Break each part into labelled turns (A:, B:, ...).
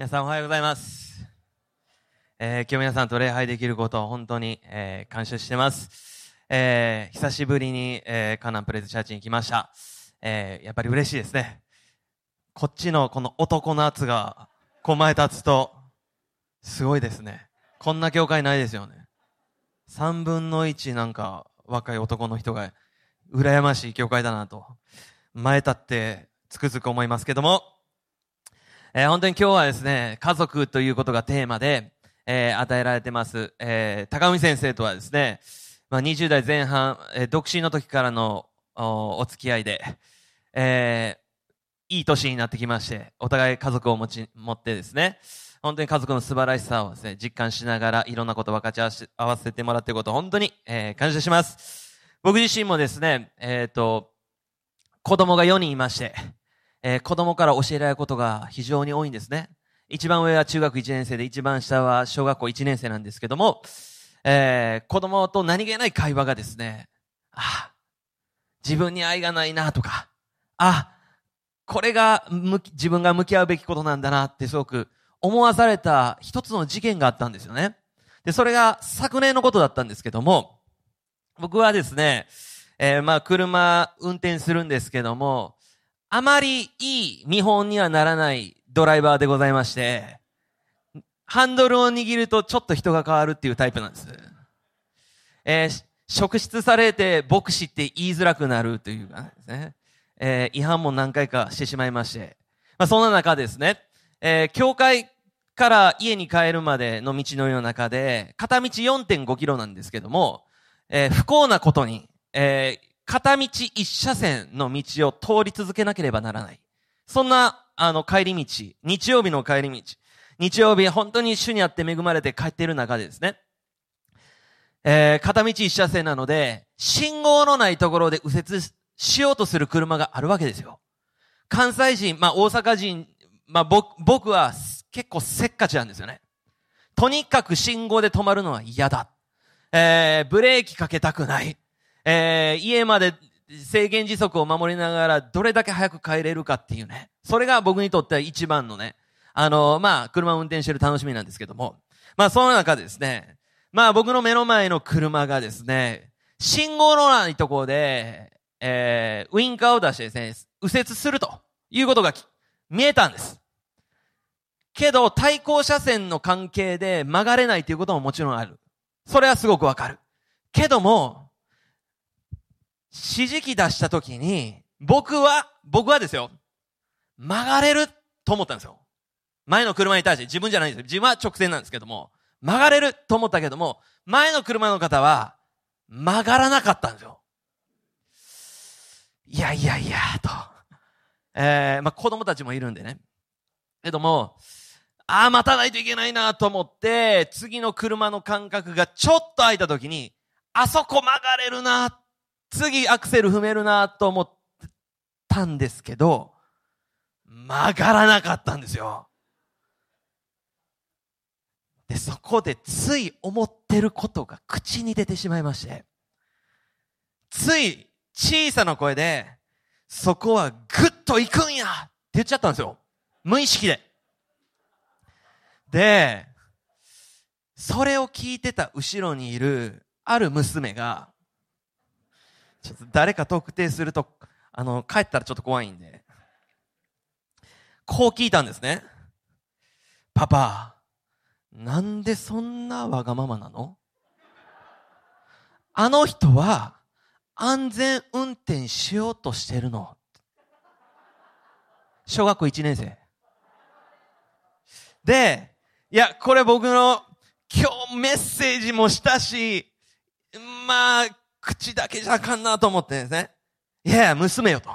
A: 皆さんおはようございます。えー、今日皆さんと礼拝できることを本当に、えー、感謝してます。えー、久しぶりに、えー、カナンプレズチャーチに来ました。え、やっぱり嬉しいですね。こっちのこの男の圧が、こう前立つと、すごいですね。こんな教会ないですよね。三分の一なんか若い男の人が羨ましい教会だなと、前立ってつくづく思いますけども、えー本当に今日はですね、家族ということがテーマで、えー与えられてます。えー高見先生とはですね、まあ、20代前半、えー独身の時からのおお付き合いで、えーいい年になってきまして、お互い家族を持ち、持ってですね、本当に家族の素晴らしさをですね、実感しながらいろんなこと分かち合わせてもらっていることを本当に、えー感謝します。僕自身もですね、えっ、と、子供が4人いまして、えー子供から教えられることが非常に多いんですね。一番上は中学1年生で、一番下は小学校1年生なんですけども、えー子供と何気ない会話がですね、あ、自分に愛がないなとか、あ、これが向き自分が向き合うべきことなんだなってすごく思わされた一つの事件があったんですよね。で、それが昨年のことだったんですけども、僕はですね、えーまあ車運転するんですけども、あまりいい見本にはならないドライバーでございまして、ハンドルを握るとちょっと人が変わるっていうタイプなんです。えー職質されて牧師って言いづらくなるというかですね。えー違反も何回かしてしまいまして。まあそんな中ですね、えー教会から家に帰るまでの道のりの中で、片道4.5キロなんですけども、えー不幸なことに、えー片道一車線の道を通り続けなければならない。そんな、あの、帰り道、日曜日の帰り道、日曜日、本当に主にあって恵まれて帰っている中でですね、えー片道一車線なので、信号のないところで右折しようとする車があるわけですよ。関西人、まあ大阪人、まあ僕僕は結構せっかちなんですよね。とにかく信号で止まるのは嫌だ。えーブレーキかけたくない。えー家まで制限時速を守りながらどれだけ早く帰れるかっていうね。それが僕にとっては一番のね、あのまあ、車を運転してる楽しみなんですけども。まあ、その中でですね、まあ、僕の目の前の車がですね、信号のないところで、えーウインカーを出してですね、右折するということが見えたんです。けど、対向車線の関係で曲がれないということももちろんある。それはすごくわかる。けども、指示器出したときに、僕は、僕はですよ、曲がれると思ったんですよ。前の車に対して、自分じゃないんですよ。自分は直線なんですけども、曲がれると思ったけども、前の車の方は、曲がらなかったんですよ。いやいやいや、と。えー、まあ、子供たちもいるんでね。けども、ああ、待たないといけないなと思って、次の車の間隔がちょっと空いた時に、あそこ曲がれるな、次アクセル踏めるなと思ったんですけど、曲がらなかったんですよ。で、そこでつい思ってることが口に出てしまいまして、つい小さな声で、そこはぐっと行くんやって言っちゃったんですよ。無意識で。で、それを聞いてた後ろにいるある娘が、ちょっと誰か特定すると、あの、帰ったらちょっと怖いんで、こう聞いたんですね。パパ、なんでそんなわがままなの？あの人は安全運転しようとしてるの。小学校1年生。で、いや、これ僕の今日メッセージもしたし、まあ、口だけじゃあかんなと思ってですね。いやいや、娘よと。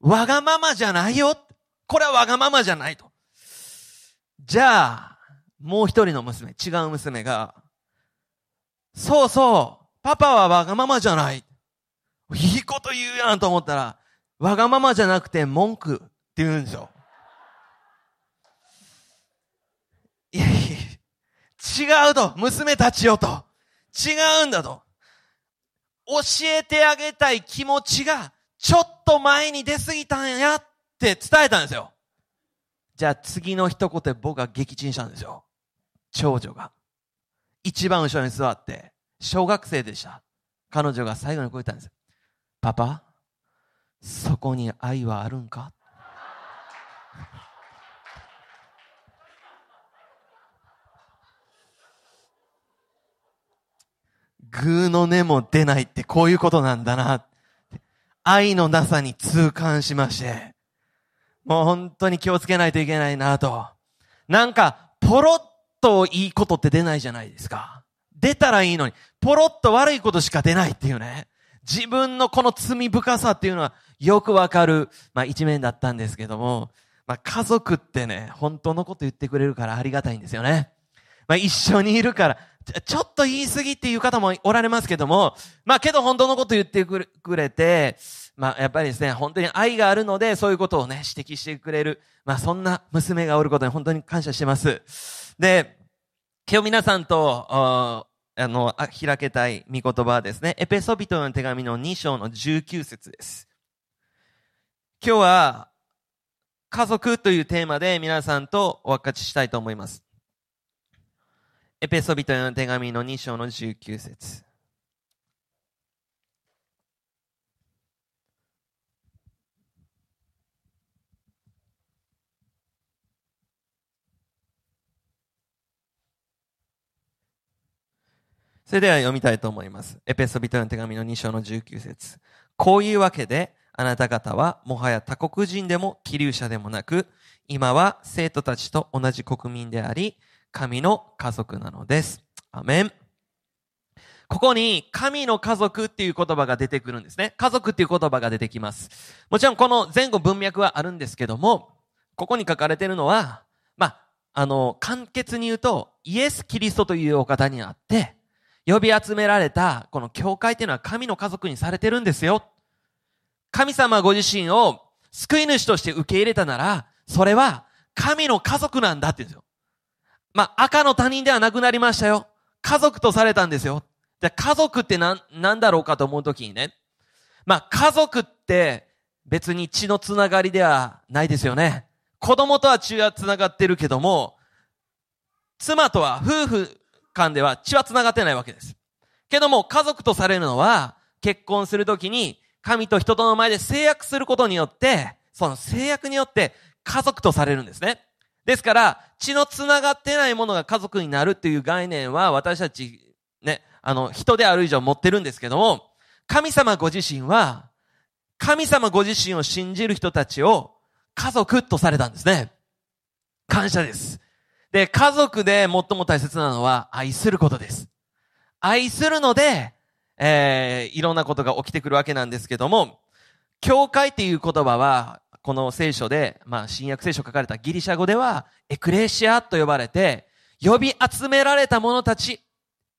A: わがままじゃないよ。これはわがままじゃないと。じゃあ、もう一人の娘、違う娘が、そうそう、パパはわがままじゃない。いいこと言うやんと思ったら、わがままじゃなくて文句って言うんですよ。いやいや、違うと、娘たちよと。違うんだと。教えてあげたい気持ちが、ちょっと前に出すぎたんやって伝えたんですよ。じゃあ次の一言で僕が撃沈したんですよ。長女が。一番後ろに座って、小学生でした。彼女が最後にこう言ったんです。パパ、そこに愛はあるんか？グーの根も出ないってこういうことなんだな。愛のなさに痛感しまして、もう本当に気をつけないといけないなと。なんか、ポロッといいことって出ないじゃないですか。出たらいいのに、ポロッと悪いことしか出ないっていうね。自分のこの罪深さっていうのはよくわかる、まあ一面だったんですけども、まあ家族ってね、本当のこと言ってくれるからありがたいんですよね。まあ一緒にいるから、ちょっと言い過ぎっていう方もおられますけども、まあけど本当のこと言ってくれて、まあやっぱりですね、本当に愛があるので、そういうことをね、指摘してくれる、まあそんな娘がおることに本当に感謝してます。で、今日皆さんと、あの、開けたい見言葉はですね、エペソビトの手紙の2章の19節です。今日は、家族というテーマで皆さんとお分かちしたいと思います。エペソビトの手紙の2章の19節それでは読みたいと思います。エペソビトの手紙の2章の19節こういうわけで、あなた方はもはや他国人でも気流者でもなく、今は生徒たちと同じ国民であり、神の家族なのです。アメン。ここに神の家族っていう言葉が出てくるんですね。家族っていう言葉が出てきます。もちろんこの前後文脈はあるんですけども、ここに書かれているのは、まあ、あの、簡潔に言うと、イエス・キリストというお方にあって、呼び集められた、この教会っていうのは神の家族にされてるんですよ。神様ご自身を救い主として受け入れたなら、それは神の家族なんだって言うんですよ。まあ、赤の他人ではなくなりましたよ。家族とされたんですよ。じゃ家族って何、なんだろうかと思うときにね。まあ、家族って別に血のつながりではないですよね。子供とは血はつながってるけども、妻とは夫婦間では血はつながってないわけです。けども、家族とされるのは、結婚するときに、神と人との前で制約することによって、その制約によって家族とされるんですね。ですから、血の繋がってないものが家族になるっていう概念は私たち、ね、あの、人である以上持ってるんですけども、神様ご自身は、神様ご自身を信じる人たちを家族とされたんですね。感謝です。で、家族で最も大切なのは愛することです。愛するので、えー、いろんなことが起きてくるわけなんですけども、教会っていう言葉は、この聖書で、まあ、新約聖書書かれたギリシャ語では、エクレシアと呼ばれて、呼び集められた者たち、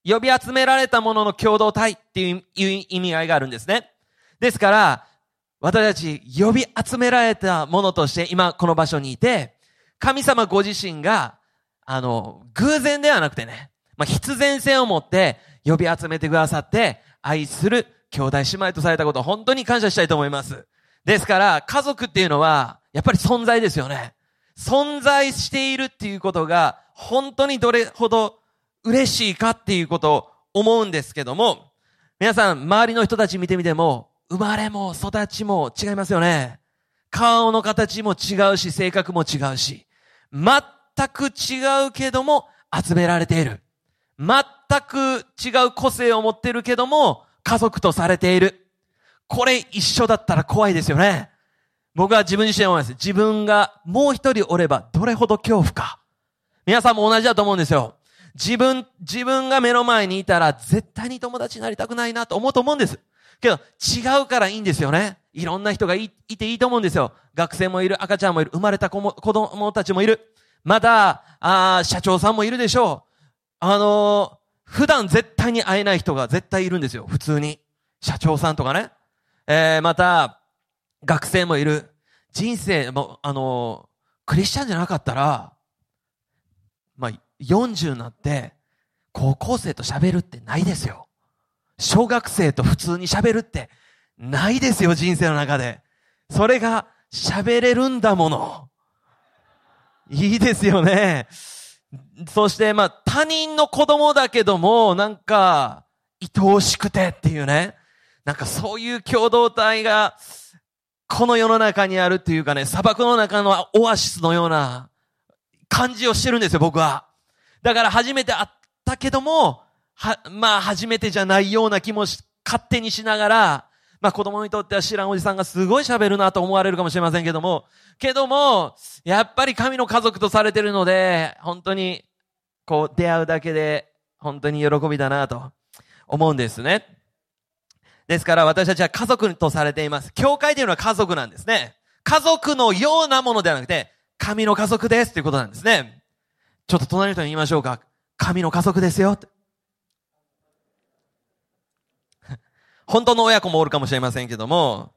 A: 呼び集められた者の共同体っていう意味合いがあるんですね。ですから、私たち呼び集められた者として今この場所にいて、神様ご自身が、あの、偶然ではなくてね、まあ、必然性を持って呼び集めてくださって、愛する兄弟姉妹とされたことを本当に感謝したいと思います。ですから、家族っていうのは、やっぱり存在ですよね。存在しているっていうことが、本当にどれほど嬉しいかっていうことを思うんですけども、皆さん、周りの人たち見てみても、生まれも育ちも違いますよね。顔の形も違うし、性格も違うし、全く違うけども、集められている。全く違う個性を持ってるけども、家族とされている。これ一緒だったら怖いですよね。僕は自分自身思います。自分がもう一人おればどれほど恐怖か。皆さんも同じだと思うんですよ。自分、自分が目の前にいたら絶対に友達になりたくないなと思うと思うんです。けど違うからいいんですよね。いろんな人がいいていいと思うんですよ。学生もいる、赤ちゃんもいる、生まれた子も子供たちもいる。また、あ社長さんもいるでしょう。あのー、普段絶対に会えない人が絶対いるんですよ。普通に。社長さんとかね。えー、また、学生もいる。人生も、あの、クリスチャンじゃなかったら、まあ、40になって、高校生と喋るってないですよ。小学生と普通に喋るってないですよ、人生の中で。それが喋れるんだもの。いいですよね。そして、まあ、他人の子供だけども、なんか、愛おしくてっていうね。なんかそういう共同体が、この世の中にあるっていうかね、砂漠の中のオアシスのような感じをしてるんですよ、僕は。だから初めて会ったけども、は、まあ初めてじゃないような気もし、勝手にしながら、まあ子供にとっては知らんおじさんがすごい喋るなと思われるかもしれませんけども、けども、やっぱり神の家族とされてるので、本当に、こう出会うだけで、本当に喜びだなと思うんですね。ですから私たちは家族とされています。教会というのは家族なんですね。家族のようなものではなくて、神の家族ですということなんですね。ちょっと隣の人に言いましょうか。神の家族ですよ。本当の親子もおるかもしれませんけども、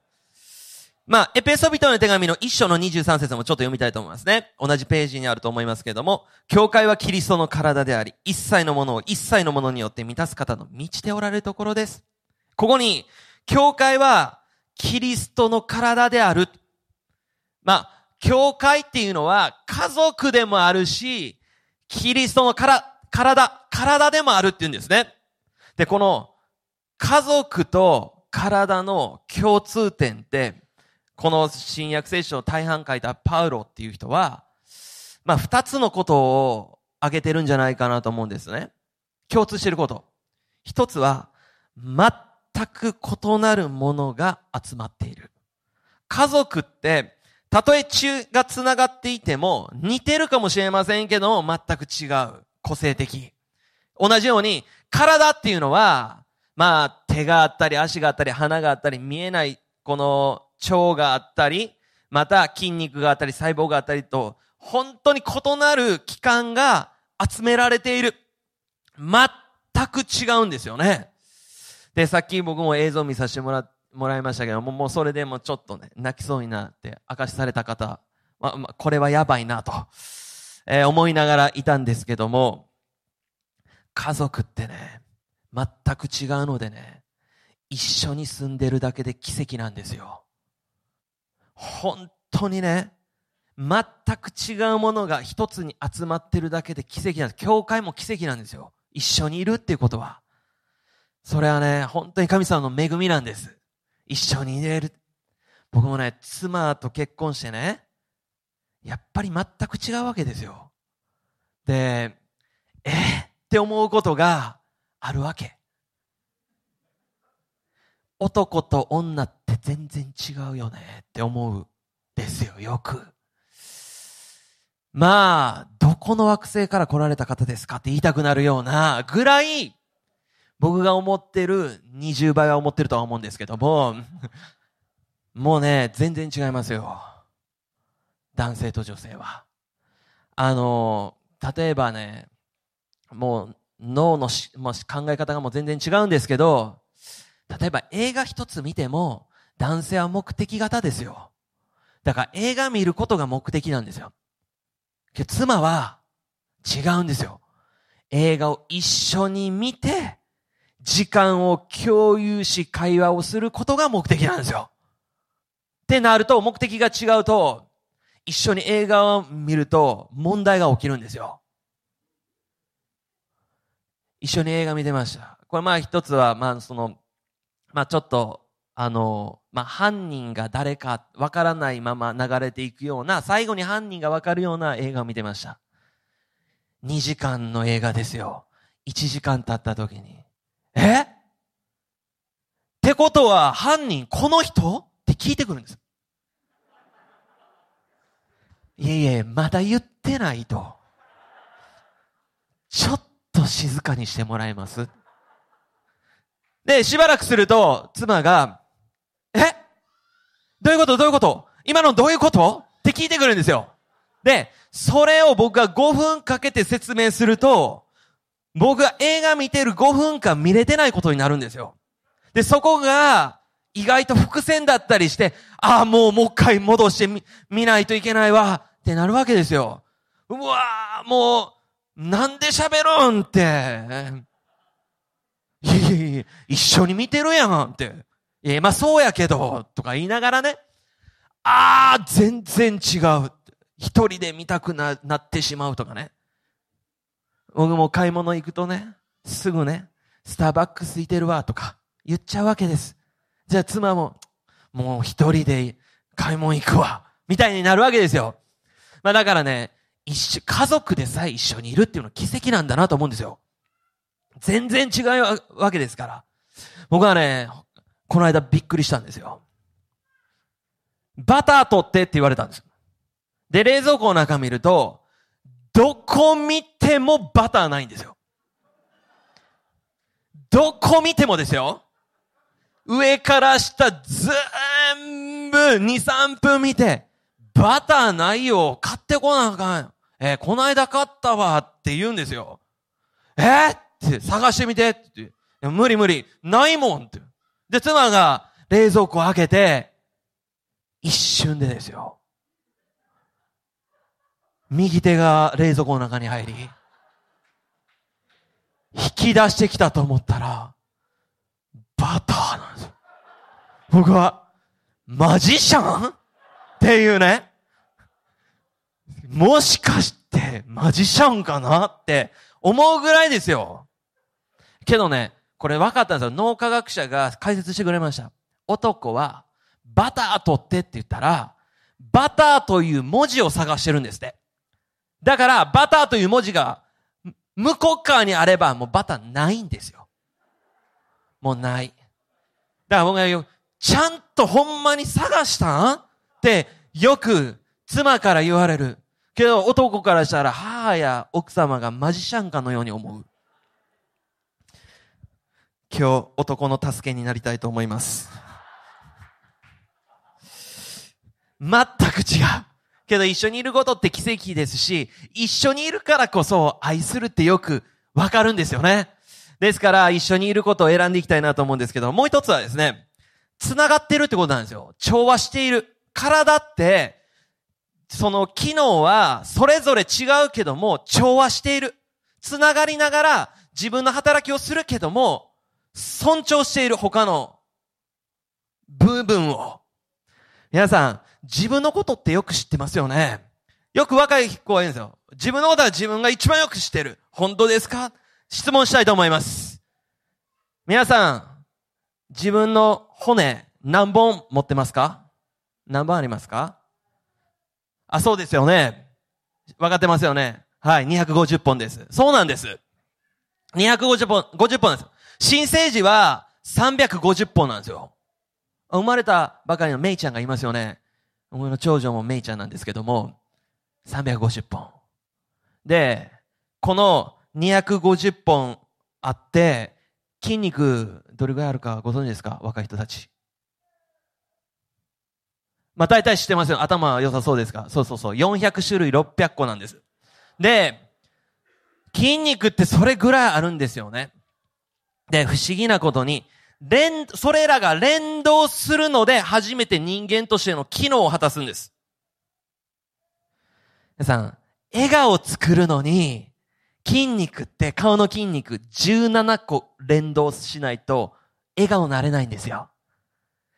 A: まあ、エペソビトの手紙の一章の23節もちょっと読みたいと思いますね。同じページにあると思いますけども、教会はキリストの体であり、一切のものを一切のものによって満たす方の満ちておられるところです。ここに、教会はキリストの体である。まあ、教会っていうのは家族でもあるし、キリストの体、体、体でもあるって言うんですね。で、この家族と体の共通点って、この新約聖書を大半書いたパウロっていう人は、まあ二つのことを挙げてるんじゃないかなと思うんですね。共通してること。一つは、全全く異なるものが集まっている。家族って、たとえ血が繋がっていても、似てるかもしれませんけど、全く違う。個性的。同じように、体っていうのは、まあ、手があったり、足があったり、鼻があったり、見えない、この腸があったり、また筋肉があったり、細胞があったりと、本当に異なる器官が集められている。全く違うんですよね。で、さっき僕も映像見させてもら、もらいましたけども、もうそれでもちょっとね、泣きそうになって明かしされた方、まあ、まあ、これはやばいなと、えー、思いながらいたんですけども、家族ってね、全く違うのでね、一緒に住んでるだけで奇跡なんですよ。本当にね、全く違うものが一つに集まってるだけで奇跡なんです。教会も奇跡なんですよ。一緒にいるっていうことは。それはね、本当に神様の恵みなんです。一緒にいれる。僕もね、妻と結婚してね、やっぱり全く違うわけですよ。で、えって思うことが、あるわけ。男と女って全然違うよねって思うですよ、よく。まあ、どこの惑星から来られた方ですかって言いたくなるようなぐらい、僕が思ってる20倍は思ってるとは思うんですけども、もうね、全然違いますよ。男性と女性は。あの、例えばね、もう脳のし、まあ、考え方がもう全然違うんですけど、例えば映画一つ見ても、男性は目的型ですよ。だから映画見ることが目的なんですよ。妻は違うんですよ。映画を一緒に見て、時間を共有し会話をすることが目的なんですよ。ってなると、目的が違うと、一緒に映画を見ると問題が起きるんですよ。一緒に映画見てました。これまあ一つは、まあその、まあちょっと、あの、まあ犯人が誰かわからないまま流れていくような、最後に犯人がわかるような映画を見てました。2時間の映画ですよ。1時間経った時に、え？ってことは犯人この人？って聞いてくるんです。いえいえ、まだ言ってないと。ちょっと静かにしてもらえます？で、しばらくすると、妻が、え？どういうこと？どういうこと？今のどういうこと？って聞いてくるんですよ。で、それを僕が5分かけて説明すると、僕が映画見てる5分間見れてないことになるんですよ。で、そこが、意外と伏線だったりして、ああ、もうもう一回戻してみ、見ないといけないわ、ってなるわけですよ。うわー、もう、なんで喋るんって。いやいやいや、一緒に見てるやんって。いや、まあそうやけど、とか言いながらね。あー、全然違う。一人で見たくななってしまうとかね。僕も買い物行くとね、すぐね、スターバックスいてるわとか言っちゃうわけです。じゃあ妻も、もう一人で買い物行くわ、みたいになるわけですよ。まあだからね、一緒、家族でさえ一緒にいるっていうのは奇跡なんだなと思うんですよ。全然違うわけですから。僕はね、この間びっくりしたんですよ。バター取ってって言われたんです。で、冷蔵庫の中見ると、どこ見てもバターないんですよ。どこ見てもですよ。上から下全部2、3分見て、バターないよ。買ってこなあかん。えー、この間買ったわって言うんですよ。えー、って探してみてって。無理無理。ないもんって。で、妻が冷蔵庫開けて、一瞬でですよ。右手が冷蔵庫の中に入り、引き出してきたと思ったら、バターなんですよ。僕は、マジシャン？っていうね。もしかしてマジシャンかな？って思うぐらいですよ。けどね、これ分かったんですよ。脳科学者が解説してくれました。男はバター取ってって言ったら、バターという文字を探してるんですって。だから、バターという文字が向こう側にあればもうバターないんですよ。もうない。だから僕が言う、ちゃんとほんまに探したん？ってよく妻から言われる。けど男からしたら母や奥様がマジシャンかのように思う。今日男の助けになりたいと思います。全く違う。けど一緒にいることって奇跡ですし、一緒にいるからこそ愛するってよくわかるんですよね。ですから一緒にいることを選んでいきたいなと思うんですけど、もう一つはですね、繋がってるってことなんですよ。調和している。体って、その機能はそれぞれ違うけども調和している。繋がりながら自分の働きをするけども尊重している他の部分を。皆さん、自分のことってよく知ってますよね。よく若い子が言うんですよ。自分のことは自分が一番よく知ってる。本当ですか？質問したいと思います。皆さん、自分の骨何本持ってますか？何本ありますか？あ、そうですよね。分かってますよね。はい、250本です。そうなんです。250本、50本です。新生児は350本なんですよ。生まれたばかりのメイちゃんがいますよね。僕の長女もメイちゃんなんですけども、350本。で、この250本あって、筋肉どれぐらいあるかご存知ですか？若い人たち。まあ大体知ってますよ。頭は良さそうですか？そうそうそう。400種類600個なんです。で、筋肉ってそれぐらいあるんですよね。で、不思議なことに、連、それらが連動するので初めて人間としての機能を果たすんです。皆さん、笑顔を作るのに、筋肉って顔の筋肉17個連動しないと笑顔になれないんですよ。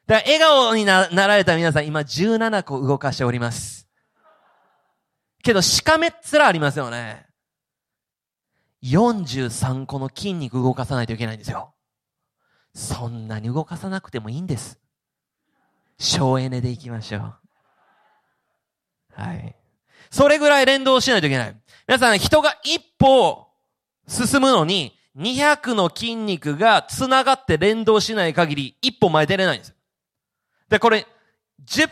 A: だから笑顔になられた皆さん今17個動かしております。けど、しかめっ面ありますよね。43個の筋肉動かさないといけないんですよ。そんなに動かさなくてもいいんです。省エネでいきましょう。はい。それぐらい連動しないといけない。皆さん、人が一歩進むのに、200の筋肉が繋がって連動しない限り、一歩前出れないんです。で、これ、10、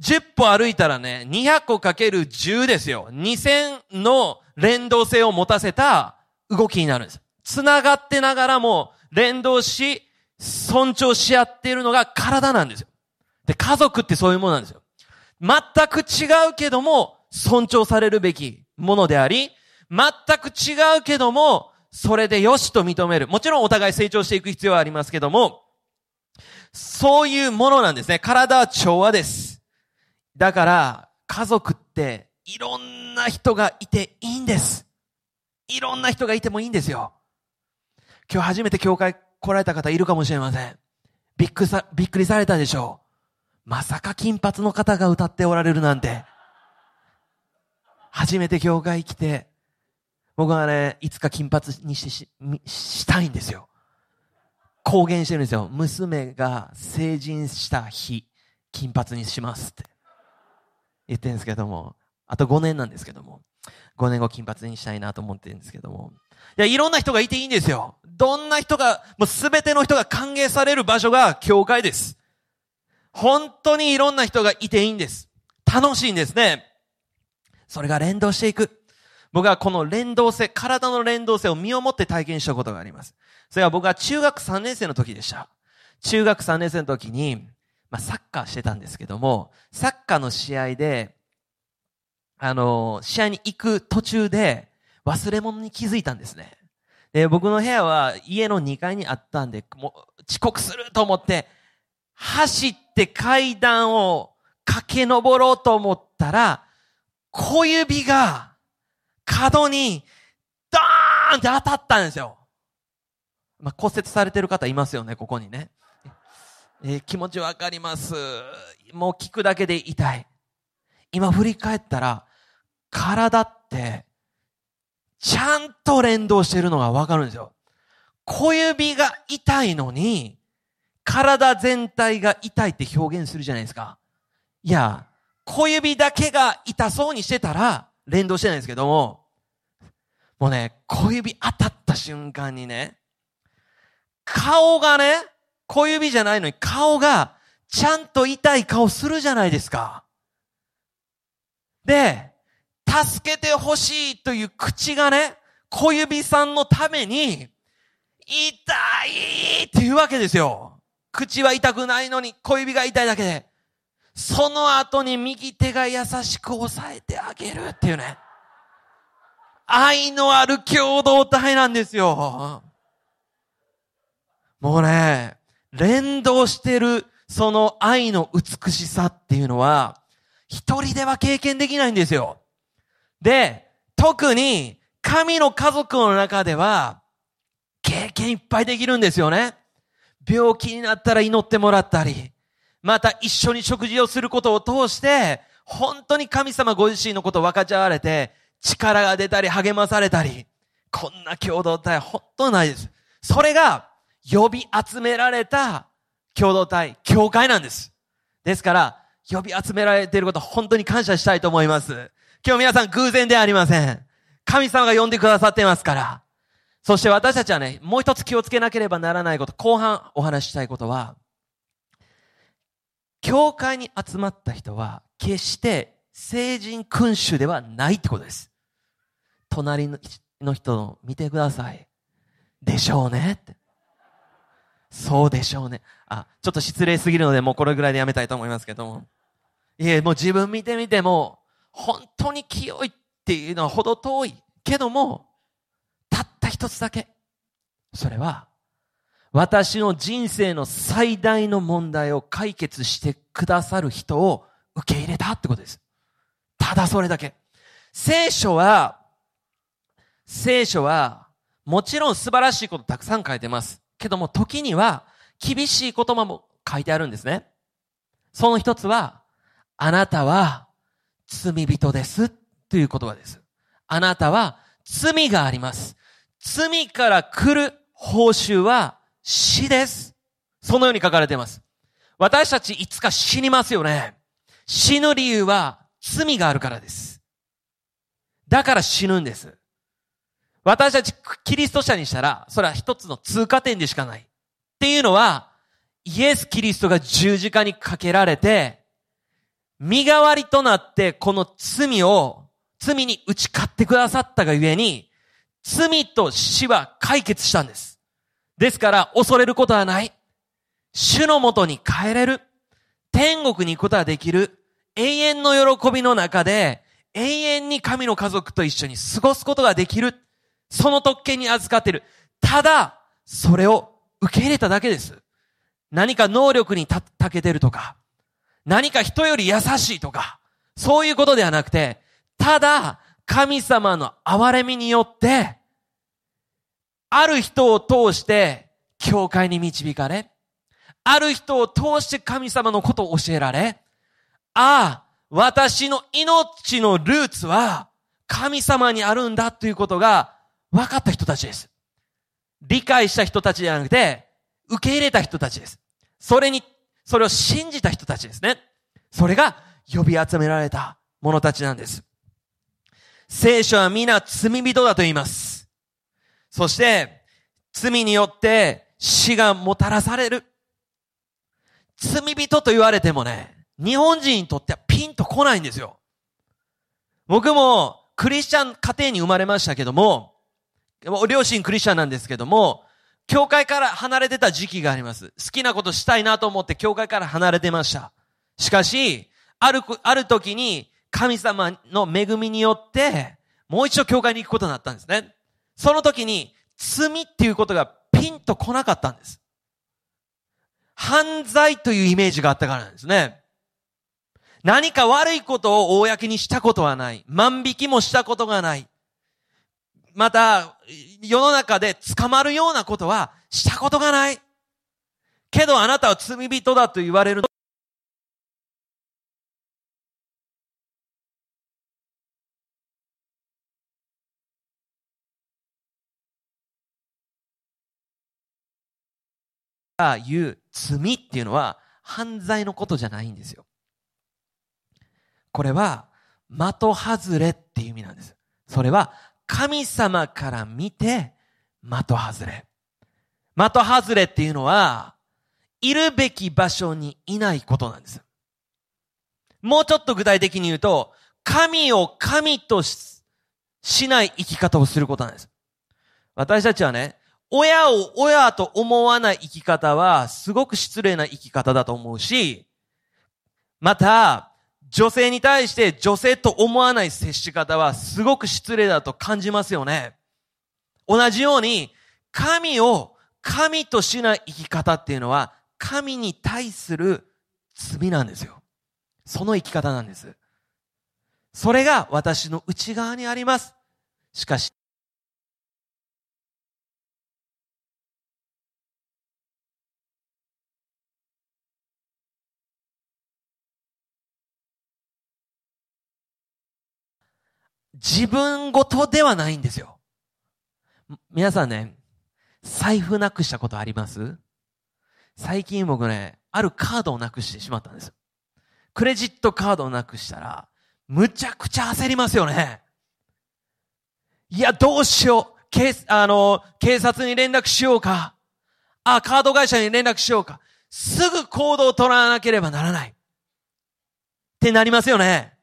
A: 10歩歩いたらね、200個かける10ですよ。2000の連動性を持たせた動きになるんです。繋がってながらも連動し、尊重し合っているのが体なんですよ。で、家族ってそういうものなんですよ。全く違うけども、尊重されるべきものであり、全く違うけども、それでよしと認める。もちろんお互い成長していく必要はありますけども、そういうものなんですね。体は調和です。だから、家族っていろんな人がいていいんです。いろんな人がいてもいいんですよ。今日初めて教会来られた方いるかもしれません。びっくりさ、びっくりされたでしょう。まさか金髪の方が歌っておられるなんて。初めて教会来て、僕はね、いつか金髪にしししたいんですよ。公言してるんですよ。娘が成人した日、金髪にしますって言ってるんですけども、あと5年なんですけども、5年後金髪にしたいなと思ってるんですけども、いや、いろんな人がいていいんですよ。どんな人が、もうすべての人が歓迎される場所が教会です。本当にいろんな人がいていいんです。楽しいんですね。それが連動していく。僕はこの連動性、体の連動性を身をもって体験したことがあります。それは僕は中学3年生の時でした。中学3年生の時に、まあ、サッカーしてたんですけども、サッカーの試合で、あの、試合に行く途中で忘れ物に気づいたんですね。で、僕の部屋は家の2階にあったんで、もう遅刻すると思って、走って階段を駆け上ろうと思ったら、小指が角にドーンって当たったんですよ。まあ、骨折されてる方いますよね、ここにね。えー、気持ちわかります。もう聞くだけで痛い。今振り返ったら、体って、ちゃんと連動してるのがわかるんですよ。小指が痛いのに、体全体が痛いって表現するじゃないですか。いや、小指だけが痛そうにしてたら、連動してないんですけども、もうね、小指当たった瞬間にね、顔がね、小指じゃないのに顔がちゃんと痛い顔するじゃないですか。で、助けてほしいという口がね、小指さんのために、痛いって言うわけですよ。口は痛くないのに小指が痛いだけで。その後に右手が優しく押さえてあげるっていうね。愛のある共同体なんですよ。もうね、連動してるその愛の美しさっていうのは、一人では経験できないんですよ。で、特に神の家族の中では、経験いっぱいできるんですよね。病気になったら祈ってもらったり、また一緒に食事をすることを通して、本当に神様ご自身のことを分かち合われて、力が出たり励まされたり、こんな共同体本当ないです。それが呼び集められた共同体、教会なんです。ですから、呼び集められていること本当に感謝したいと思います。今日皆さん偶然ではありません。神様が呼んでくださってますから。そして私たちはね、もう一つ気をつけなければならないこと、後半お話ししたいことは、教会に集まった人は、決して聖人君主ではないってことです。隣の人を見てください。でしょうねって。そうでしょうね。あ、ちょっと失礼すぎるので、もうこれぐらいでやめたいと思いますけども。いえ、もう自分見てみても、本当に清いっていうのはほど遠い。けども、たった一つだけ。それは、私の人生の最大の問題を解決してくださる人を受け入れたってことです。ただそれだけ。聖書は、聖書は、もちろん素晴らしいことたくさん書いてます。けども、時には、厳しい言葉も書いてあるんですね。その一つは、あなたは罪人ですという言葉です。あなたは罪があります。罪から来る報酬は死です。そのように書かれています。私たちいつか死にますよね。死ぬ理由は罪があるからです。だから死ぬんです。私たちキリスト者にしたら、それは一つの通過点でしかない。っていうのは、イエス・キリストが十字架にかけられて、身代わりとなってこの罪を、罪に打ち勝ってくださったがゆえに、罪と死は解決したんです。ですから恐れることはない。主のもとに帰れる。天国に行くことができる。永遠の喜びの中で永遠に神の家族と一緒に過ごすことができる。その特権に預かっている。ただ、それを受け入れただけです。何か能力にた、たけてるとか、何か人より優しいとか、そういうことではなくて、ただ、神様の憐れみによって、ある人を通して、教会に導かれ、ある人を通して神様のことを教えられ、ああ、私の命のルーツは、神様にあるんだということが分かった人たちです。理解した人たちじゃなくて、受け入れた人たちです。それに、それを信じた人たちですね。それが呼び集められた者たちなんです。聖書は皆罪人だと言います。そして、罪によって死がもたらされる。罪人と言われてもね、日本人にとってはピンと来ないんですよ。僕もクリスチャン家庭に生まれましたけども、両親クリスチャンなんですけども、教会から離れてた時期があります。好きなことしたいなと思って教会から離れてました。しかし、ある、ある時に神様の恵みによって、もう一度教会に行くことになったんですね。その時に、罪っていうことがピンと来なかったんです。犯罪というイメージがあったからなんですね。何か悪いことを公にしたことはない。万引きもしたことがない。また、世の中で捕まるようなことはしたことがない。けどあなたは罪人だと言われるが言う罪っていうのは犯罪のことじゃないんですよ。これは的外れっていう意味なんです。それは神様から見て的外れ。的外れっていうのは、いるべき場所にいないことなんです。もうちょっと具体的に言うと、神を神としない生き方をすることなんです。私たちはね、親を親と思わない生き方はすごく失礼な生き方だと思うし、また、女性に対して女性と思わない接し方はすごく失礼だと感じますよね。同じように、神を神としない生き方っていうのは、神に対する罪なんですよ。その生き方なんです。それが私の内側にあります。しかし、自分ごとではないんですよ。皆さんね、財布なくしたことあります？最近僕ね、あるカードをなくしてしまったんです。クレジットカードをなくしたら、むちゃくちゃ焦りますよね。いや、どうしよう。警、あの、警察に連絡しようか。あ、カード会社に連絡しようか。すぐ行動を取らなければならない。ってなりますよね。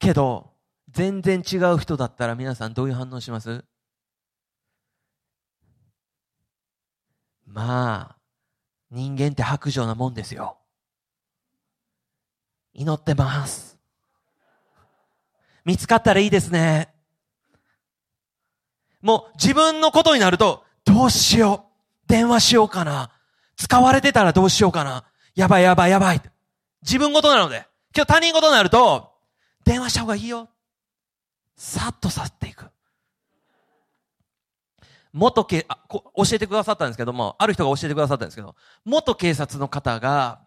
A: けど、全然違う人だったら皆さんどういう反応します？まあ、人間って白状なもんですよ。祈ってます。見つかったらいいですね。もう自分のことになると、どうしよう。電話しようかな。使われてたらどうしようかな。やばいやばいやばい。自分事なので。今日他人事になると、電話した方がいいよ。さっと去っていく。元警、あこ教えてくださったんですけども、ある人が教えてくださったんですけど、元警察の方が、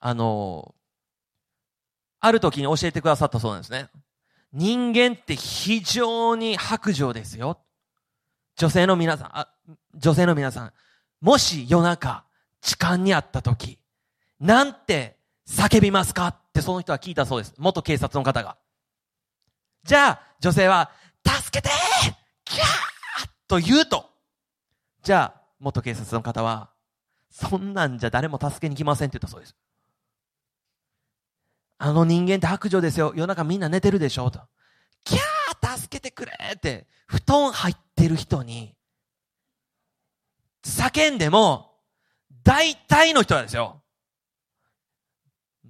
A: あの、ある時に教えてくださったそうなんですね。人間って非常に白状ですよ。女性の皆さん、あ女性の皆さん、もし夜中、痴漢にあった時、なんて叫びますかってその人は聞いたそうです。元警察の方が。じゃあ、女性は、助けてキャーと言うと。じゃあ、元警察の方は、そんなんじゃ誰も助けに来ませんって言ったそうです。あの人間って白状ですよ。夜中みんな寝てるでしょと。キャー助けてくれって、布団入ってる人に、叫んでも、大体の人はですよ。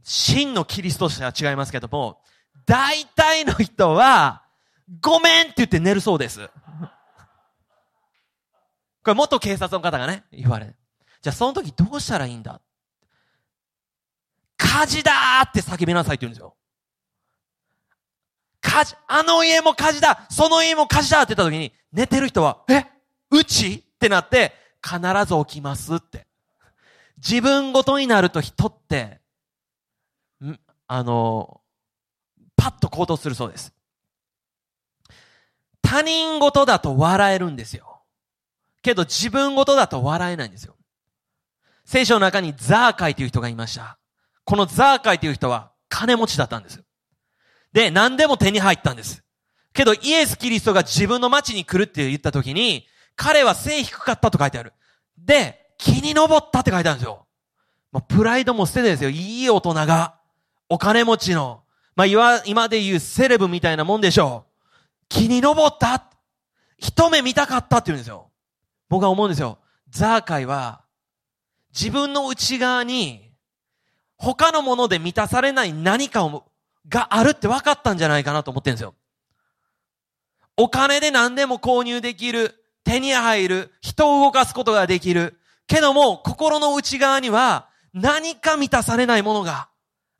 A: 真のキリスト者は違いますけども、大体の人は、ごめんって言って寝るそうです。これ元警察の方がね、言われる。じゃあその時どうしたらいいんだ？火事だーって叫びなさいって言うんですよ。火事、あの家も火事だその家も火事だって言った時に、寝てる人は、えうち？ってなって、必ず起きますって。自分ごとになると人って、んあの、パッと行動するそうです。他人事だと笑えるんですよ。けど自分事だと笑えないんですよ。聖書の中にザーカイという人がいました。このザーカイという人は金持ちだったんです。で、何でも手に入ったんです。けどイエス・キリストが自分の町に来るって言った時に、彼は背低かったと書いてある。で、木に登ったって書いてあるんですよ。まあ、プライドも捨ててですよ。いい大人が、お金持ちの、まあ、今で言うセレブみたいなもんでしょう。木に登った一目見たかったって言うんですよ。僕は思うんですよ。ザーカイは、自分の内側に、他のもので満たされない何かを、があるって分かったんじゃないかなと思ってるんですよ。お金で何でも購入できる、手に入る、人を動かすことができる。けども、心の内側には何か満たされないものが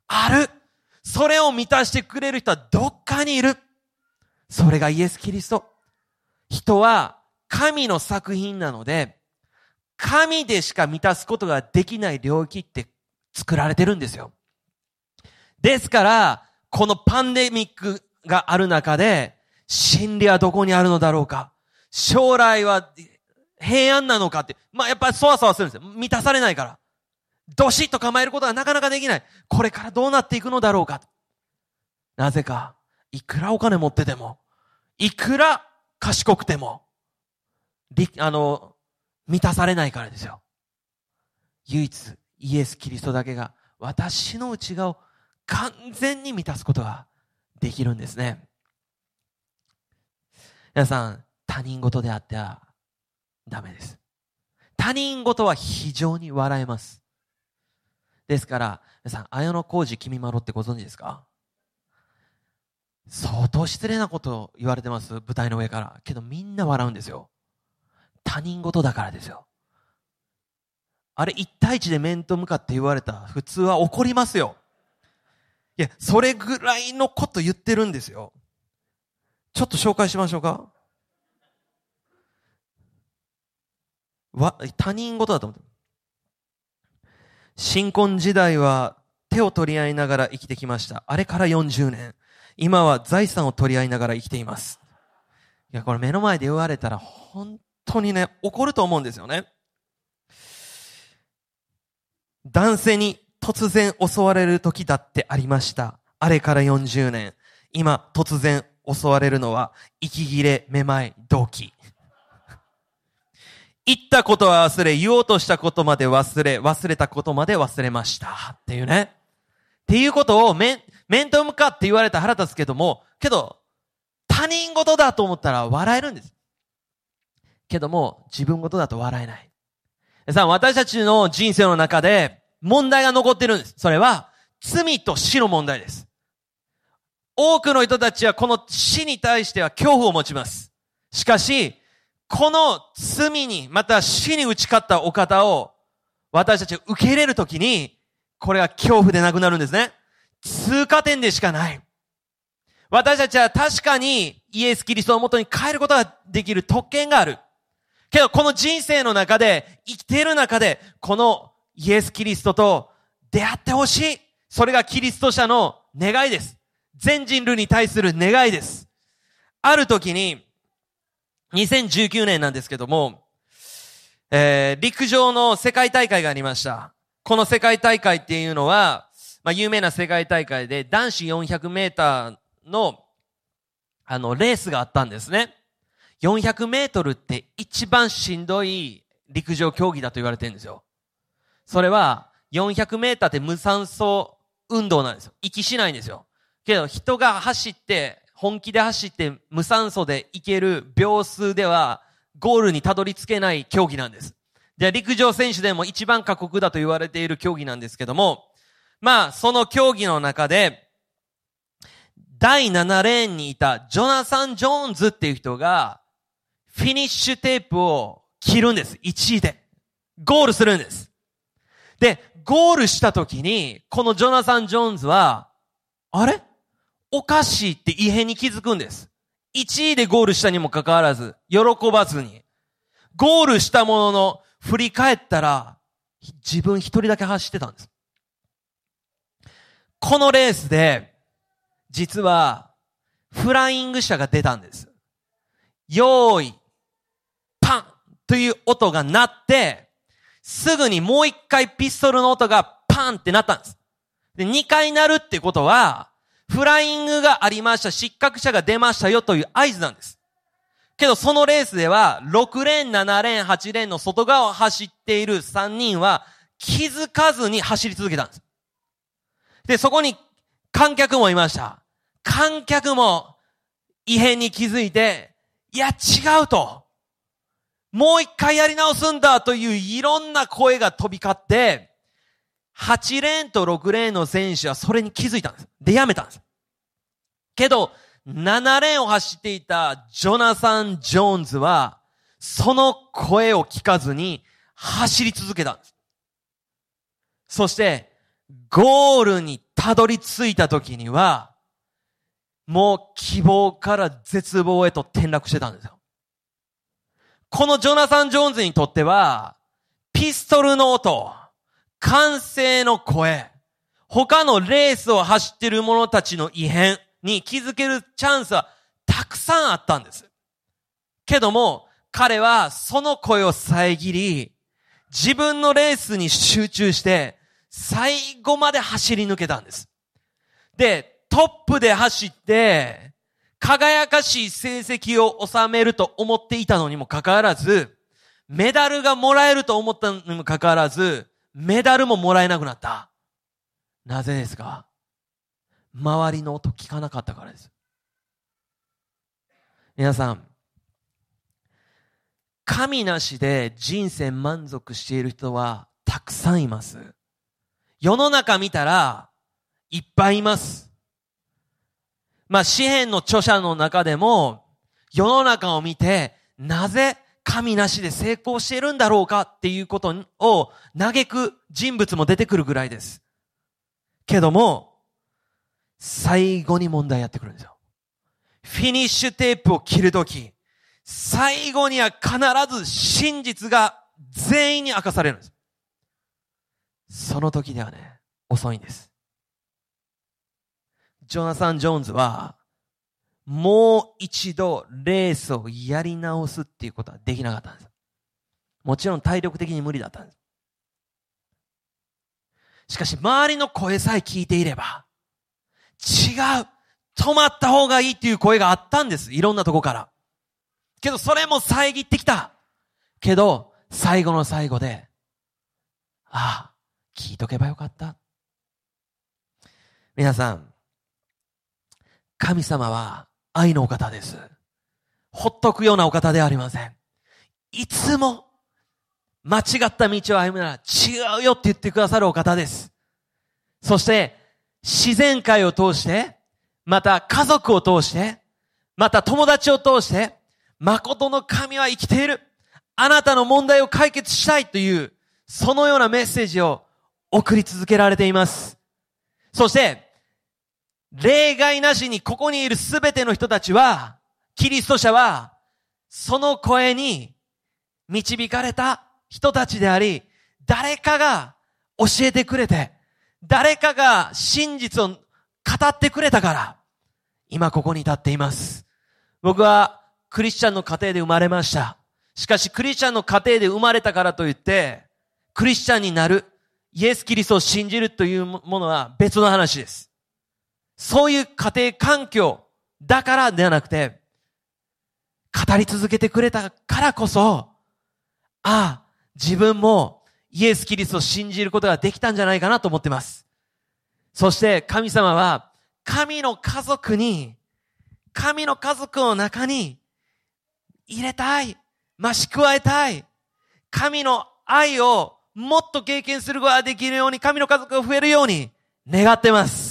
A: ある。それを満たしてくれる人はどっかにいる。それがイエス・キリスト。人は神の作品なので、神でしか満たすことができない領域って作られてるんですよ。ですから、このパンデミックがある中で、真理はどこにあるのだろうか将来は平安なのかって、まあやっぱりそわそわするんですよ。満たされないから。どしっと構えることがなかなかできない。これからどうなっていくのだろうか。なぜか、いくらお金持ってても、いくら賢くても、あの、満たされないからですよ。唯一、イエス・キリストだけが、私の内側を完全に満たすことができるんですね。皆さん、他人事であってはダメです。他人事は非常に笑えます。ですから、皆さん、綾小路君まろってご存知ですか？相当失礼なこと言われてます。舞台の上から。けどみんな笑うんですよ。他人事だからですよ。あれ、一対一で面と向かって言われた普通は怒りますよ。いや、それぐらいのこと言ってるんですよ。ちょっと紹介しましょうか？わ、他人事だと思って。新婚時代は手を取り合いながら生きてきました。あれから40年。今は財産を取り合いながら生きています。いや、これ目の前で言われたら本当にね、怒ると思うんですよね。男性に突然襲われる時だってありました。あれから40年。今突然襲われるのは息切れ、めまい、動機。言ったことは忘れ、言おうとしたことまで忘れ、忘れたことまで忘れました。っていうね。っていうことを面、面と向かって言われた腹立つけども、けど、他人事だと思ったら笑えるんです。けども、自分事だと笑えない。さあ、私たちの人生の中で問題が残ってるんです。それは、罪と死の問題です。多くの人たちはこの死に対しては恐怖を持ちます。しかし、この罪に、また死に打ち勝ったお方を、私たちが受け入れるときに、これは恐怖でなくなるんですね。通過点でしかない。私たちは確かにイエス・キリストのもとに帰ることができる特権がある。けど、この人生の中で、生きている中で、このイエス・キリストと出会ってほしい。それがキリスト者の願いです。全人類に対する願いです。ある時に、2019年なんですけども、えー、陸上の世界大会がありました。この世界大会っていうのは、まあ、有名な世界大会で男子400メーターの、あの、レースがあったんですね。400メートルって一番しんどい陸上競技だと言われてるんですよ。それは、400メーターって無酸素運動なんですよ。息しないんですよ。けど、人が走って、本気で走って無酸素で行ける秒数ではゴールにたどり着けない競技なんです。じゃあ陸上選手でも一番過酷だと言われている競技なんですけども、まあその競技の中で第7レーンにいたジョナサン・ジョーンズっていう人がフィニッシュテープを切るんです。1位で。ゴールするんです。で、ゴールした時に、このジョナサン・ジョーンズは、あれ？おかしいって異変に気づくんです。1位でゴールしたにもかかわらず、喜ばずに。ゴールしたものの、振り返ったら、自分一人だけ走ってたんです。このレースで、実は、フライング車が出たんです。用意、パンという音が鳴って、すぐにもう一回ピストルの音がパンってなったんです。で、二回鳴るってことは、フライングがありました、失格者が出ましたよという合図なんです。けどそのレースでは、6レーン、7レーン、8レーンの外側を走っている3人は気づかずに走り続けたんです。で、そこに観客もいました。観客も異変に気づいて、いや、違うと。もう一回やり直すんだといういろんな声が飛び交って、8レーンと6レーンの選手はそれに気づいたんです。で、やめたんです。けど、7レーンを走っていたジョナサン・ジョーンズは、その声を聞かずに走り続けたんです。そして、ゴールにたどり着いた時には、もう希望から絶望へと転落してたんですよ。このジョナサン・ジョーンズにとっては、ピストルの音、歓声の声、他のレースを走ってる者たちの異変に気づけるチャンスはたくさんあったんです。けども、彼はその声を遮り、自分のレースに集中して、最後まで走り抜けたんです。で、トップで走って、輝かしい成績を収めると思っていたのにもかかわらず、メダルがもらえると思ったのにもかかわらず、メダルももらえなくなった。なぜですか？周りの音聞かなかったからです。皆さん、神なしで人生満足している人はたくさんいます。世の中見たらいっぱいいます。まあ、詩篇の著者の中でも世の中を見てなぜ神なしで成功しているんだろうかっていうことを嘆く人物も出てくるぐらいです。けども、最後に問題やってくるんですよ。フィニッシュテープを切るとき、最後には必ず真実が全員に明かされるんです。その時ではね、遅いんです。ジョナサン・ジョーンズは、もう一度レースをやり直すっていうことはできなかったんです。もちろん体力的に無理だったんです。しかし周りの声さえ聞いていれば、違う止まった方がいいっていう声があったんです。いろんなとこから。けどそれも遮ってきた。けど、最後の最後で、ああ、聞いとけばよかった。皆さん、神様は愛のお方です。ほっとくようなお方ではありません。いつも間違った道を歩むなら違うよって言ってくださるお方です。そして自然界を通して、また家族を通して、また友達を通して、誠の神は生きている。あなたの問題を解決したいという、そのようなメッセージを送り続けられています。そして、例外なしにここにいるすべての人たちは、キリスト者は、その声に導かれた人たちであり、誰かが教えてくれて、誰かが真実を語ってくれたから、今ここに立っています。僕はクリスチャンの家庭で生まれました。しかしクリスチャンの家庭で生まれたからといって、クリスチャンになる、イエス・キリストを信じるというものは別の話です。そういう家庭環境だからではなくて、語り続けてくれたからこそ、ああ、自分もイエス・キリストを信じることができたんじゃないかなと思ってます。そして神様は、神の家族に、神の家族の中に入れたい。増し加えたい。神の愛をもっと経験することができるように、神の家族が増えるように願ってます。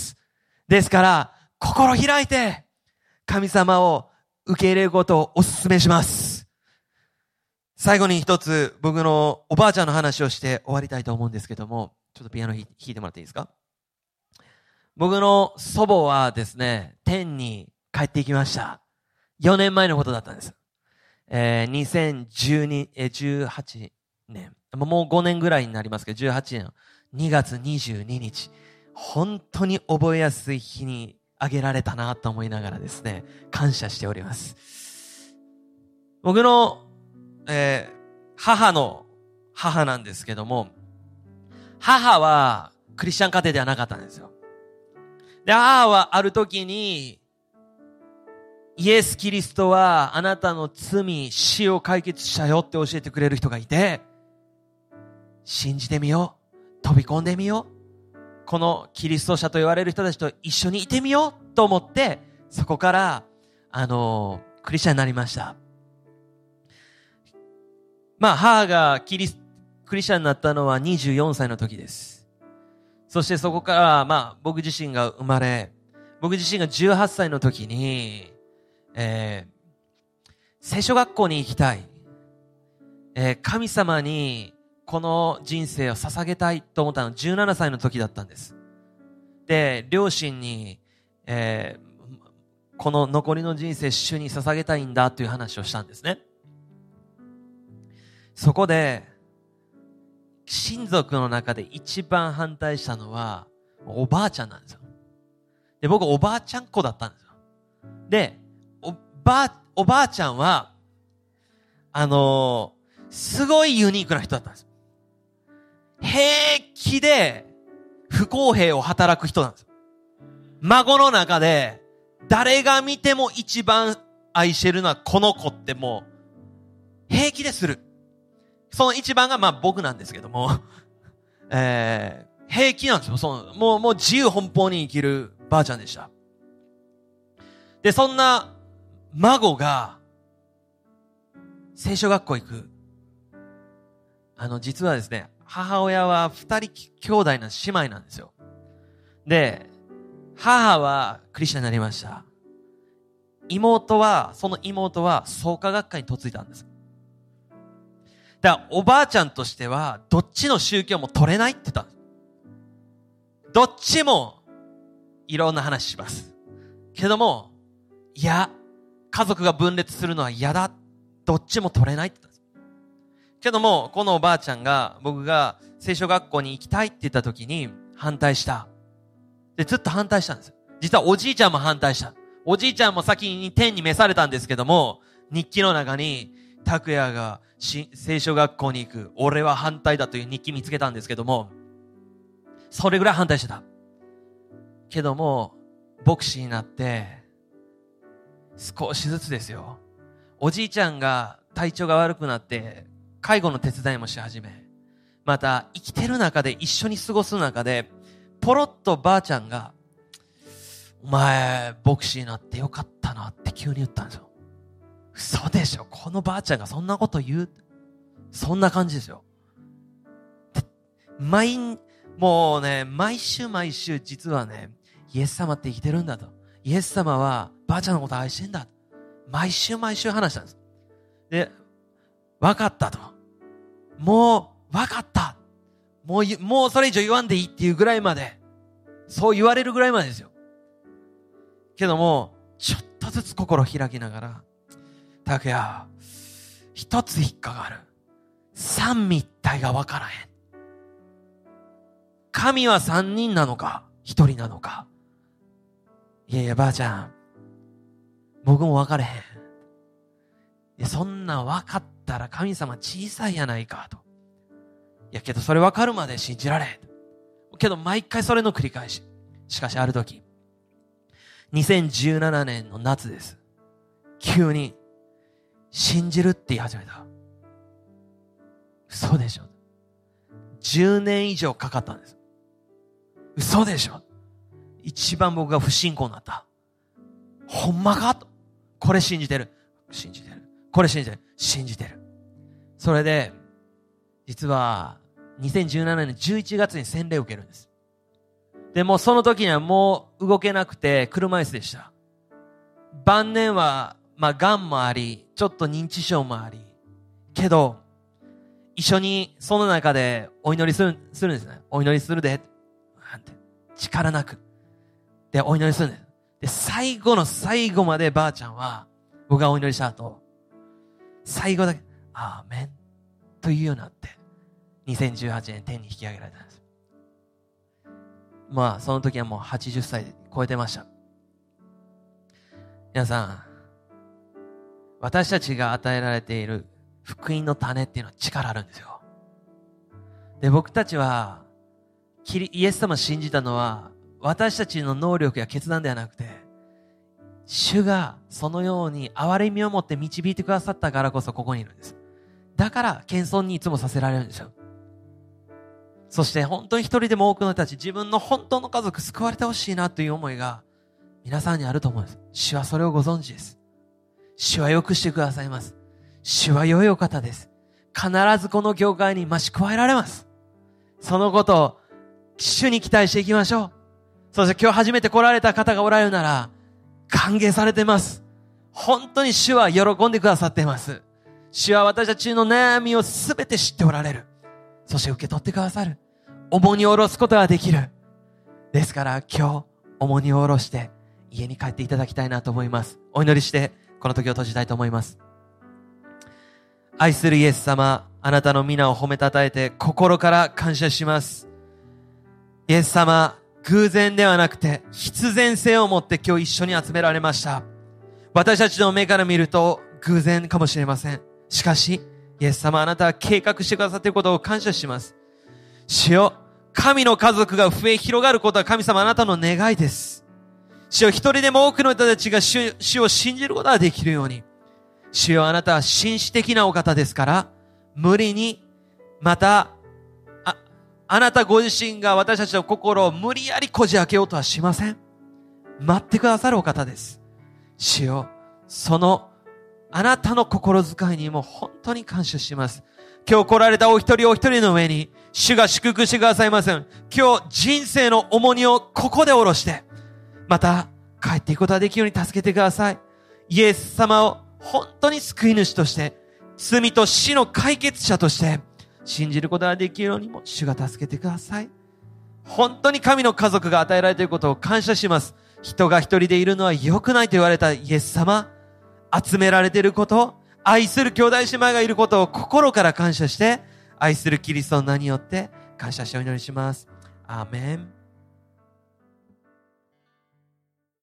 A: ですから、心開いて、神様を受け入れることをお勧めします。最後に一つ、僕のおばあちゃんの話をして終わりたいと思うんですけども、ちょっとピアノ弾いてもらっていいですか？僕の祖母はですね、天に帰っていきました。4年前のことだったんです。えー、2012、えー、18年。もう5年ぐらいになりますけど、18年2月22日。本当に覚えやすい日にあげられたなと思いながらですね、感謝しております。僕の、えー、母の母なんですけども、母はクリスチャン家庭ではなかったんですよ。で、母はある時に、イエス・キリストはあなたの罪、死を解決したよって教えてくれる人がいて、信じてみよう。飛び込んでみよう。このキリスト者と言われる人たちと一緒にいてみようと思って、そこから、あの、クリスチャンになりました。まあ、母がキリス、クリスチャンになったのは24歳の時です。そしてそこから、まあ、僕自身が生まれ、僕自身が18歳の時に、えー、聖書学校に行きたい。えー、神様にこの人生を捧げたいと思ったの17歳の時だったんです。で、両親に、えー、この残りの人生主に捧げたいんだという話をしたんですね。そこで、親族の中で一番反対したのは、おばあちゃんなんですよ。で、僕おばあちゃん子だったんですよ。で、おば、おばあちゃんは、あのー、すごいユニークな人だったんです。平気で不公平を働く人なんです。孫の中で、誰が見ても一番愛してるのはこの子ってもう、平気でする。その一番がまあ僕なんですけども、えー、平気なんですよ。その、もう、もう自由奔放に生きるばあちゃんでした。で、そんな孫が、聖書学校行く。あの、実はですね、母親は二人兄弟の姉妹なんですよ。で、母はクリスチャンになりました。妹は、その妹は創価学科に嫁いだんです。だから、おばあちゃんとしては、どっちの宗教も取れないって言ったんです。どっちも、いろんな話します。けども、いや、家族が分裂するのは嫌だ。どっちも取れないって言った。けども、このおばあちゃんが、僕が聖書学校に行きたいって言った時に反対した。で、ずっと反対したんです。実はおじいちゃんも反対した。おじいちゃんも先に天に召されたんですけども、日記の中に、拓也が聖書学校に行く。俺は反対だという日記見つけたんですけども、それぐらい反対してた。けども、牧師になって、少しずつですよ。おじいちゃんが体調が悪くなって、介護の手伝いもし始め、また生きてる中で一緒に過ごす中で、ポロッとばあちゃんが、お前、牧師になってよかったなって急に言ったんですよ。嘘でしょこのばあちゃんがそんなこと言うそんな感じですよ。毎、もうね、毎週毎週実はね、イエス様って生きてるんだと。イエス様はばあちゃんのこと愛してんだ。毎週毎週話したんです。で、分かったと。もう、分かった。もう、もうそれ以上言わんでいいっていうぐらいまで、そう言われるぐらいまでですよ。けども、ちょっとずつ心開きながら、拓也、一つ引っかかる。三位一体が分からへん。神は三人なのか、一人なのか。いやいや、ばあちゃん、僕も分かれへん。いや、そんな分かったら神様小さいやないかと。いやけどそれ分かるまで信じられ。けど毎回それの繰り返し。しかしある時、2017年の夏です。急に、信じるって言い始めた。嘘でしょ ?10 年以上かかったんです。嘘でしょ一番僕が不信仰になった。ほんまかと。これ信じてる。信じてる。これ信じてる。信じてる。それで、実は、2017年11月に洗礼を受けるんです。で、もその時にはもう動けなくて車椅子でした。晩年は、まあ、癌もあり、ちょっと認知症もあり、けど、一緒にその中でお祈りする、するんですね。お祈りするで。なんて。力なく。で、お祈りするんです。で、最後の最後までばあちゃんは、僕がお祈りした後、最後だけ、アーメンというようになって、2018年天に引き上げられたんです。まあ、その時はもう80歳超えてました。皆さん、私たちが与えられている福音の種っていうのは力あるんですよ。で、僕たちは、イエス様を信じたのは、私たちの能力や決断ではなくて、主がそのように憐れみを持って導いてくださったからこそここにいるんです。だから、謙遜にいつもさせられるんですよ。そして本当に一人でも多くの人たち、自分の本当の家族救われてほしいなという思いが皆さんにあると思うんです。主はそれをご存知です。主は良くしてくださいます。主は良いお方です。必ずこの教会に増し加えられます。そのことを主に期待していきましょう。そして今日初めて来られた方がおられるなら、歓迎されてます。本当に主は喜んでくださっています。主は私たちの悩みをすべて知っておられる。そして受け取ってくださる。重荷を下ろすことができる。ですから今日、重荷を下ろして家に帰っていただきたいなと思います。お祈りして、この時を閉じたいと思います。愛するイエス様、あなたの皆を褒めたたえて心から感謝します。イエス様、偶然ではなくて必然性を持って今日一緒に集められました。私たちの目から見ると偶然かもしれません。しかし、イエス様あなたは計画してくださっていることを感謝します。主よ、神の家族が増え広がることは神様あなたの願いです。主よ、一人でも多くの人たちが主主を信じることができるように。主よ、あなたは紳士的なお方ですから、無理に、また、あ、あなたご自身が私たちの心を無理やりこじ開けようとはしません。待ってくださるお方です。主よ、その、あなたの心遣いにも本当に感謝します。今日来られたお一人お一人の上に、主が祝福してくださいません。今日人生の重荷をここで下ろして、また帰っていくことができるように助けてください。イエス様を本当に救い主として、罪と死の解決者として、信じることができるようにも主が助けてください。本当に神の家族が与えられていることを感謝します。人が一人でいるのは良くないと言われたイエス様、集められていること、愛する兄弟姉妹がいることを心から感謝して、愛するキリストの名によって感謝してお祈りします。アーメン。